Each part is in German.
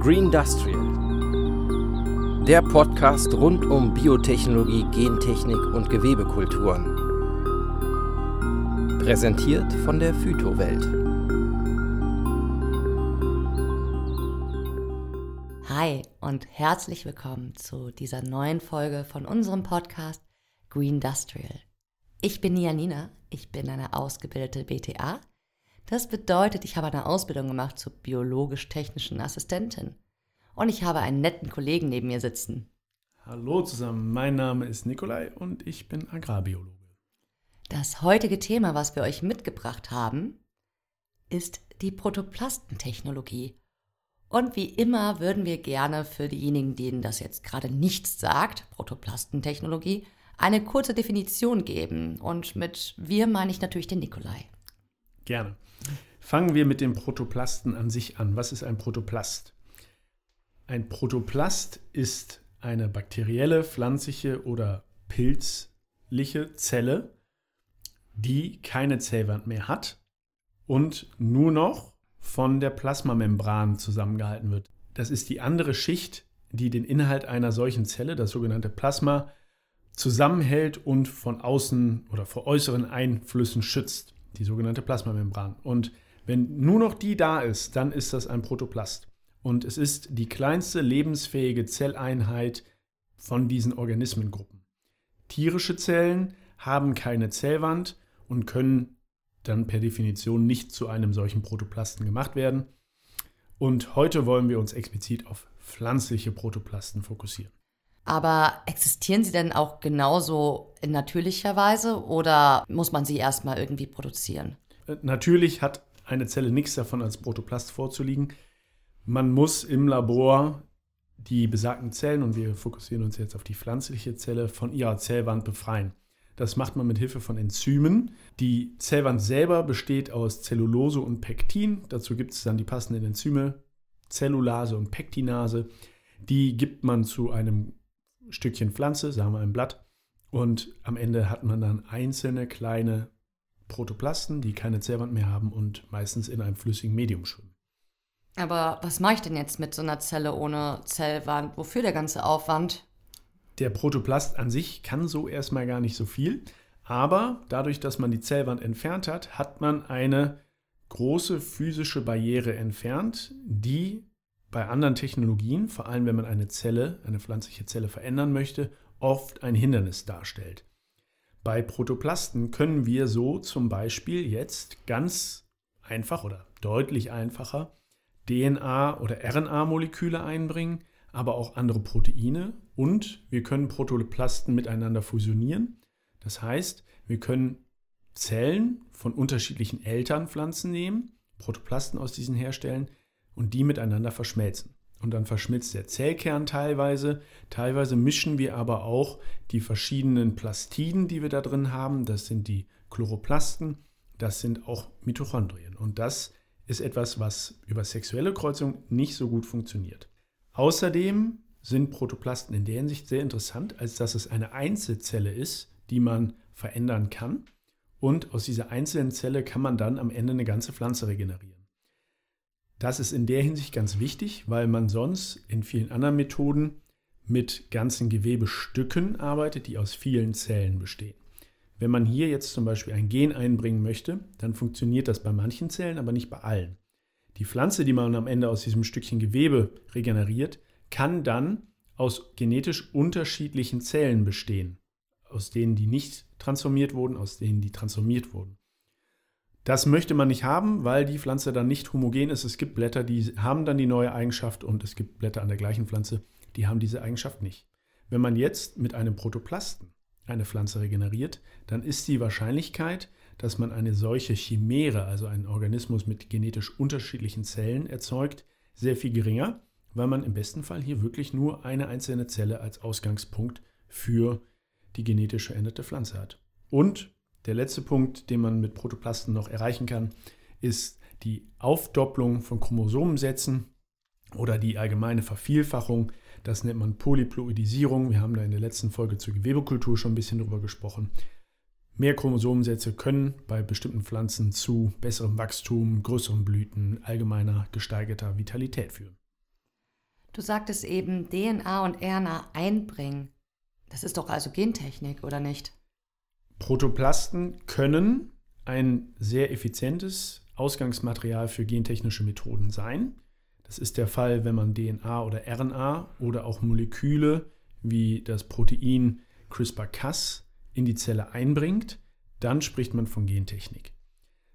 Green Industrial. Der Podcast rund um Biotechnologie, Gentechnik und Gewebekulturen. Präsentiert von der Phytowelt. Hi und herzlich willkommen zu dieser neuen Folge von unserem Podcast Green Industrial. Ich bin Janina, ich bin eine ausgebildete BTA das bedeutet, ich habe eine Ausbildung gemacht zur biologisch-technischen Assistentin. Und ich habe einen netten Kollegen neben mir sitzen. Hallo zusammen, mein Name ist Nikolai und ich bin Agrarbiologe. Das heutige Thema, was wir euch mitgebracht haben, ist die Protoplastentechnologie. Und wie immer würden wir gerne für diejenigen, denen das jetzt gerade nichts sagt, Protoplastentechnologie, eine kurze Definition geben. Und mit wir meine ich natürlich den Nikolai. Gerne. Fangen wir mit dem Protoplasten an sich an. Was ist ein Protoplast? Ein Protoplast ist eine bakterielle, pflanzliche oder pilzliche Zelle, die keine Zellwand mehr hat und nur noch von der Plasmamembran zusammengehalten wird. Das ist die andere Schicht, die den Inhalt einer solchen Zelle, das sogenannte Plasma, zusammenhält und von außen oder vor äußeren Einflüssen schützt, die sogenannte Plasmamembran. Und wenn nur noch die da ist, dann ist das ein Protoplast. Und es ist die kleinste lebensfähige Zelleinheit von diesen Organismengruppen. Tierische Zellen haben keine Zellwand und können dann per Definition nicht zu einem solchen Protoplasten gemacht werden. Und heute wollen wir uns explizit auf pflanzliche Protoplasten fokussieren. Aber existieren sie denn auch genauso in natürlicher Weise oder muss man sie erstmal irgendwie produzieren? Äh, natürlich hat eine Zelle nichts davon als Protoplast vorzuliegen. Man muss im Labor die besagten Zellen, und wir fokussieren uns jetzt auf die pflanzliche Zelle, von ihrer Zellwand befreien. Das macht man mit Hilfe von Enzymen. Die Zellwand selber besteht aus Zellulose und Pektin. Dazu gibt es dann die passenden Enzyme, Zellulase und Pektinase. Die gibt man zu einem Stückchen Pflanze, sagen wir ein Blatt. Und am Ende hat man dann einzelne kleine Protoplasten, die keine Zellwand mehr haben und meistens in einem flüssigen Medium schwimmen. Aber was mache ich denn jetzt mit so einer Zelle ohne Zellwand? Wofür der ganze Aufwand? Der Protoplast an sich kann so erstmal gar nicht so viel, aber dadurch, dass man die Zellwand entfernt hat, hat man eine große physische Barriere entfernt, die bei anderen Technologien, vor allem wenn man eine Zelle, eine pflanzliche Zelle verändern möchte, oft ein Hindernis darstellt. Bei Protoplasten können wir so zum Beispiel jetzt ganz einfach oder deutlich einfacher DNA- oder RNA-Moleküle einbringen, aber auch andere Proteine und wir können Protoplasten miteinander fusionieren. Das heißt, wir können Zellen von unterschiedlichen Elternpflanzen nehmen, Protoplasten aus diesen herstellen und die miteinander verschmelzen und dann verschmilzt der Zellkern teilweise. Teilweise mischen wir aber auch die verschiedenen Plastiden, die wir da drin haben. Das sind die Chloroplasten, das sind auch Mitochondrien. Und das ist etwas, was über sexuelle Kreuzung nicht so gut funktioniert. Außerdem sind Protoplasten in der Hinsicht sehr interessant, als dass es eine Einzelzelle ist, die man verändern kann. Und aus dieser einzelnen Zelle kann man dann am Ende eine ganze Pflanze regenerieren. Das ist in der Hinsicht ganz wichtig, weil man sonst in vielen anderen Methoden mit ganzen Gewebestücken arbeitet, die aus vielen Zellen bestehen. Wenn man hier jetzt zum Beispiel ein Gen einbringen möchte, dann funktioniert das bei manchen Zellen, aber nicht bei allen. Die Pflanze, die man am Ende aus diesem Stückchen Gewebe regeneriert, kann dann aus genetisch unterschiedlichen Zellen bestehen. Aus denen, die nicht transformiert wurden, aus denen, die transformiert wurden. Das möchte man nicht haben, weil die Pflanze dann nicht homogen ist. Es gibt Blätter, die haben dann die neue Eigenschaft und es gibt Blätter an der gleichen Pflanze, die haben diese Eigenschaft nicht. Wenn man jetzt mit einem Protoplasten eine Pflanze regeneriert, dann ist die Wahrscheinlichkeit, dass man eine solche Chimäre, also einen Organismus mit genetisch unterschiedlichen Zellen erzeugt, sehr viel geringer, weil man im besten Fall hier wirklich nur eine einzelne Zelle als Ausgangspunkt für die genetisch veränderte Pflanze hat. Und der letzte Punkt, den man mit Protoplasten noch erreichen kann, ist die Aufdopplung von Chromosomensätzen oder die allgemeine Vervielfachung. Das nennt man Polyploidisierung. Wir haben da in der letzten Folge zur Gewebekultur schon ein bisschen drüber gesprochen. Mehr Chromosomensätze können bei bestimmten Pflanzen zu besserem Wachstum, größeren Blüten, allgemeiner gesteigerter Vitalität führen. Du sagtest eben DNA und RNA einbringen. Das ist doch also Gentechnik, oder nicht? Protoplasten können ein sehr effizientes Ausgangsmaterial für gentechnische Methoden sein. Das ist der Fall, wenn man DNA oder RNA oder auch Moleküle wie das Protein CRISPR-Cas in die Zelle einbringt. Dann spricht man von Gentechnik.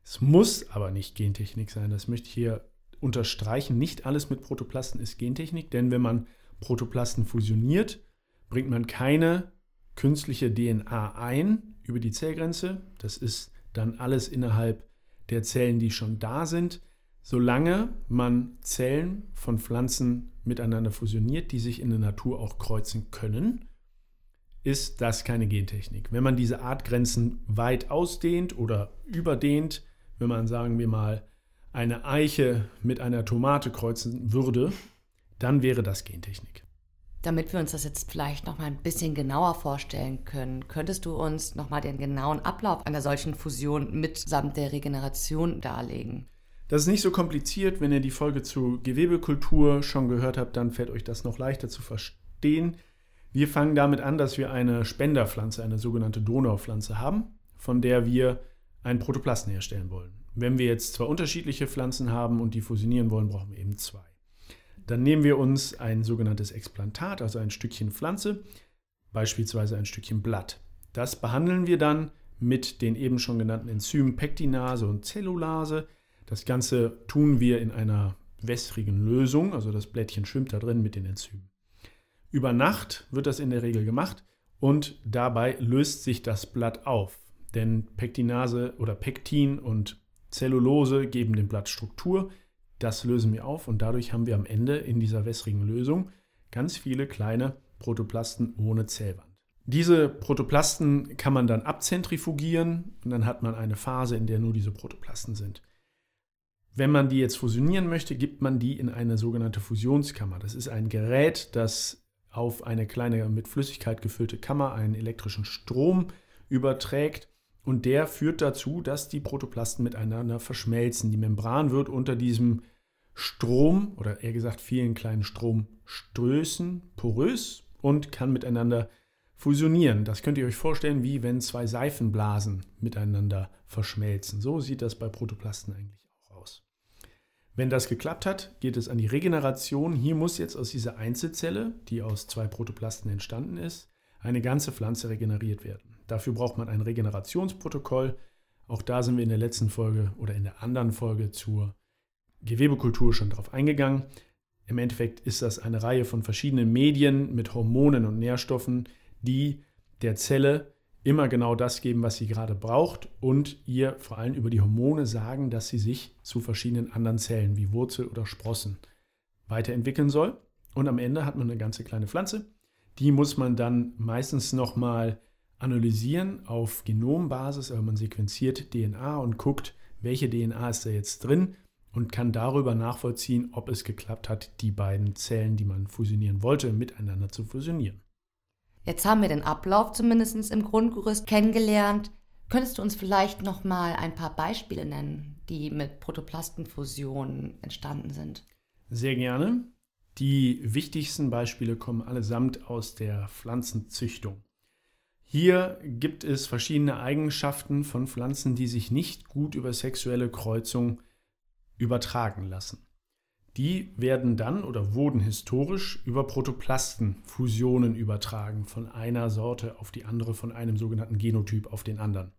Es muss aber nicht Gentechnik sein. Das möchte ich hier unterstreichen. Nicht alles mit Protoplasten ist Gentechnik, denn wenn man Protoplasten fusioniert, bringt man keine künstliche DNA ein über die Zellgrenze. Das ist dann alles innerhalb der Zellen, die schon da sind. Solange man Zellen von Pflanzen miteinander fusioniert, die sich in der Natur auch kreuzen können, ist das keine Gentechnik. Wenn man diese Artgrenzen weit ausdehnt oder überdehnt, wenn man, sagen wir mal, eine Eiche mit einer Tomate kreuzen würde, dann wäre das Gentechnik. Damit wir uns das jetzt vielleicht noch mal ein bisschen genauer vorstellen können, könntest du uns noch mal den genauen Ablauf einer solchen Fusion mitsamt der Regeneration darlegen? Das ist nicht so kompliziert. Wenn ihr die Folge zu Gewebekultur schon gehört habt, dann fällt euch das noch leichter zu verstehen. Wir fangen damit an, dass wir eine Spenderpflanze, eine sogenannte Donaupflanze haben, von der wir einen Protoplasten herstellen wollen. Wenn wir jetzt zwei unterschiedliche Pflanzen haben und die fusionieren wollen, brauchen wir eben zwei. Dann nehmen wir uns ein sogenanntes Explantat, also ein Stückchen Pflanze, beispielsweise ein Stückchen Blatt. Das behandeln wir dann mit den eben schon genannten Enzymen Pektinase und Zellulase. Das Ganze tun wir in einer wässrigen Lösung, also das Blättchen schwimmt da drin mit den Enzymen. Über Nacht wird das in der Regel gemacht und dabei löst sich das Blatt auf. Denn Pektinase oder Pektin und Zellulose geben dem Blatt Struktur. Das lösen wir auf und dadurch haben wir am Ende in dieser wässrigen Lösung ganz viele kleine Protoplasten ohne Zellwand. Diese Protoplasten kann man dann abzentrifugieren und dann hat man eine Phase, in der nur diese Protoplasten sind. Wenn man die jetzt fusionieren möchte, gibt man die in eine sogenannte Fusionskammer. Das ist ein Gerät, das auf eine kleine mit Flüssigkeit gefüllte Kammer einen elektrischen Strom überträgt und der führt dazu, dass die Protoplasten miteinander verschmelzen. Die Membran wird unter diesem Strom oder eher gesagt vielen kleinen Stromstößen porös und kann miteinander fusionieren. Das könnt ihr euch vorstellen, wie wenn zwei Seifenblasen miteinander verschmelzen. So sieht das bei Protoplasten eigentlich auch aus. Wenn das geklappt hat, geht es an die Regeneration. Hier muss jetzt aus dieser Einzelzelle, die aus zwei Protoplasten entstanden ist, eine ganze Pflanze regeneriert werden. Dafür braucht man ein Regenerationsprotokoll. Auch da sind wir in der letzten Folge oder in der anderen Folge zur Gewebekultur schon drauf eingegangen. Im Endeffekt ist das eine Reihe von verschiedenen Medien mit Hormonen und Nährstoffen, die der Zelle immer genau das geben, was sie gerade braucht und ihr vor allem über die Hormone sagen, dass sie sich zu verschiedenen anderen Zellen wie Wurzel oder Sprossen weiterentwickeln soll. Und am Ende hat man eine ganze kleine Pflanze. Die muss man dann meistens nochmal analysieren auf Genombasis, also man sequenziert DNA und guckt, welche DNA ist da jetzt drin und kann darüber nachvollziehen, ob es geklappt hat, die beiden Zellen, die man fusionieren wollte, miteinander zu fusionieren. Jetzt haben wir den Ablauf zumindest im Grundgerüst kennengelernt. Könntest du uns vielleicht noch mal ein paar Beispiele nennen, die mit Protoplastenfusionen entstanden sind? Sehr gerne. Die wichtigsten Beispiele kommen allesamt aus der Pflanzenzüchtung. Hier gibt es verschiedene Eigenschaften von Pflanzen, die sich nicht gut über sexuelle Kreuzung übertragen lassen. Die werden dann oder wurden historisch über Protoplastenfusionen übertragen, von einer Sorte auf die andere, von einem sogenannten Genotyp auf den anderen.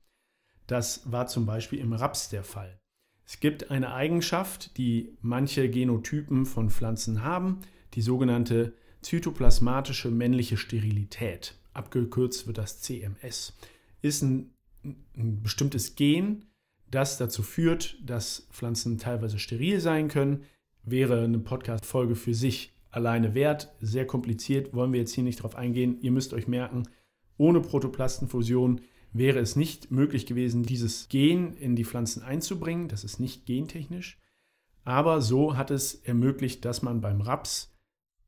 Das war zum Beispiel im Raps der Fall. Es gibt eine Eigenschaft, die manche Genotypen von Pflanzen haben, die sogenannte zytoplasmatische männliche Sterilität abgekürzt wird das CMS, ist ein, ein bestimmtes Gen, das dazu führt, dass Pflanzen teilweise steril sein können. Wäre eine Podcast-Folge für sich alleine wert. Sehr kompliziert, wollen wir jetzt hier nicht drauf eingehen. Ihr müsst euch merken, ohne Protoplastenfusion wäre es nicht möglich gewesen, dieses Gen in die Pflanzen einzubringen. Das ist nicht gentechnisch. Aber so hat es ermöglicht, dass man beim Raps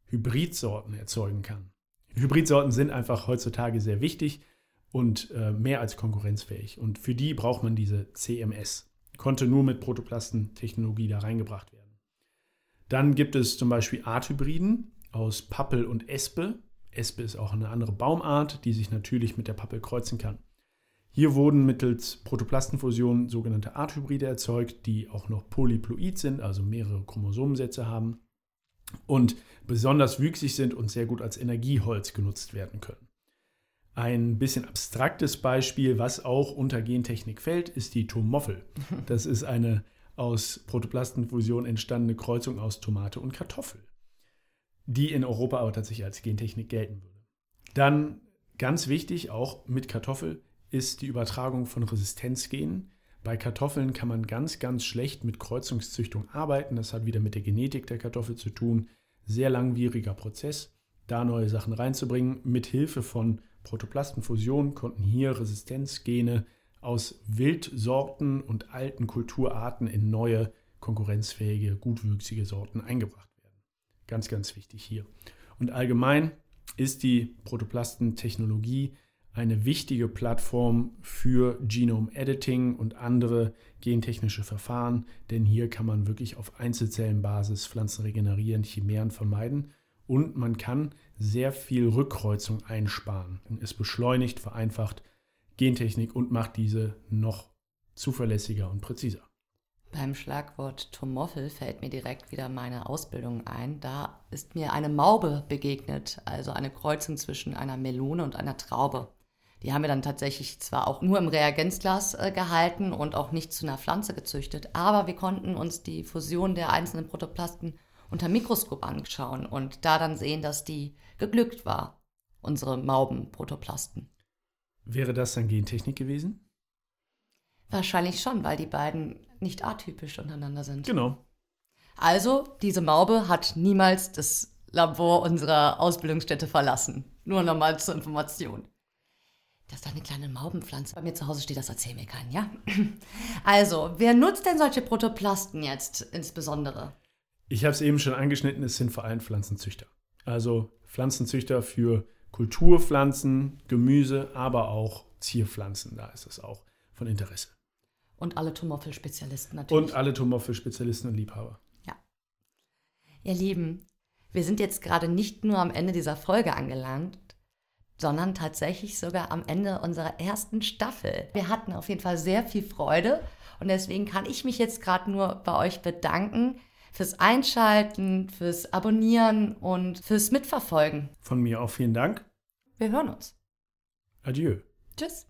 Hybridsorten erzeugen kann. Hybridsorten sind einfach heutzutage sehr wichtig und äh, mehr als konkurrenzfähig. Und für die braucht man diese CMS. Konnte nur mit Protoplastentechnologie da reingebracht werden. Dann gibt es zum Beispiel Arthybriden. aus Pappel und Espe. Espe ist auch eine andere Baumart, die sich natürlich mit der Pappel kreuzen kann. Hier wurden mittels Protoplastenfusion sogenannte Arthybride erzeugt, die auch noch polyploid sind, also mehrere Chromosomensätze haben und besonders wüchsig sind und sehr gut als Energieholz genutzt werden können. Ein bisschen abstraktes Beispiel, was auch unter Gentechnik fällt, ist die Tomoffel. Das ist eine aus Protoplastenfusion entstandene Kreuzung aus Tomate und Kartoffel, die in Europa aber tatsächlich als Gentechnik gelten würde. Dann ganz wichtig, auch mit Kartoffel, ist die Übertragung von Resistenzgenen. Bei Kartoffeln kann man ganz, ganz schlecht mit Kreuzungszüchtung arbeiten. Das hat wieder mit der Genetik der Kartoffel zu tun. Sehr langwieriger Prozess, da neue Sachen reinzubringen. Mit Hilfe von Protoplastenfusion konnten hier Resistenzgene aus Wildsorten und alten Kulturarten in neue, konkurrenzfähige, gutwüchsige Sorten eingebracht werden. Ganz, ganz wichtig hier. Und allgemein ist die Protoplastentechnologie eine wichtige Plattform für Genome Editing und andere gentechnische Verfahren, denn hier kann man wirklich auf Einzelzellenbasis Pflanzen regenerieren, Chimären vermeiden und man kann sehr viel Rückkreuzung einsparen. Es beschleunigt, vereinfacht Gentechnik und macht diese noch zuverlässiger und präziser. Beim Schlagwort Tomoffel fällt mir direkt wieder meine Ausbildung ein. Da ist mir eine Maube begegnet, also eine Kreuzung zwischen einer Melone und einer Traube. Die haben wir dann tatsächlich zwar auch nur im Reagenzglas äh, gehalten und auch nicht zu einer Pflanze gezüchtet, aber wir konnten uns die Fusion der einzelnen Protoplasten unter Mikroskop anschauen und da dann sehen, dass die geglückt war, unsere Maubenprotoplasten. Wäre das dann Gentechnik gewesen? Wahrscheinlich schon, weil die beiden nicht atypisch untereinander sind. Genau. Also, diese Maube hat niemals das Labor unserer Ausbildungsstätte verlassen. Nur nochmal zur Information. Das ist doch eine kleine Maubenpflanze. Bei mir zu Hause steht, das erzähl mir keinen, ja? Also, wer nutzt denn solche Protoplasten jetzt insbesondere? Ich habe es eben schon angeschnitten, es sind vor allem Pflanzenzüchter. Also Pflanzenzüchter für Kulturpflanzen, Gemüse, aber auch Zierpflanzen. Da ist es auch von Interesse. Und alle Tomoffel-Spezialisten natürlich. Und alle Tomoffel-Spezialisten und Liebhaber. Ja. Ihr Lieben, wir sind jetzt gerade nicht nur am Ende dieser Folge angelangt, sondern tatsächlich sogar am Ende unserer ersten Staffel. Wir hatten auf jeden Fall sehr viel Freude und deswegen kann ich mich jetzt gerade nur bei euch bedanken fürs Einschalten, fürs Abonnieren und fürs Mitverfolgen. Von mir auch vielen Dank. Wir hören uns. Adieu. Tschüss.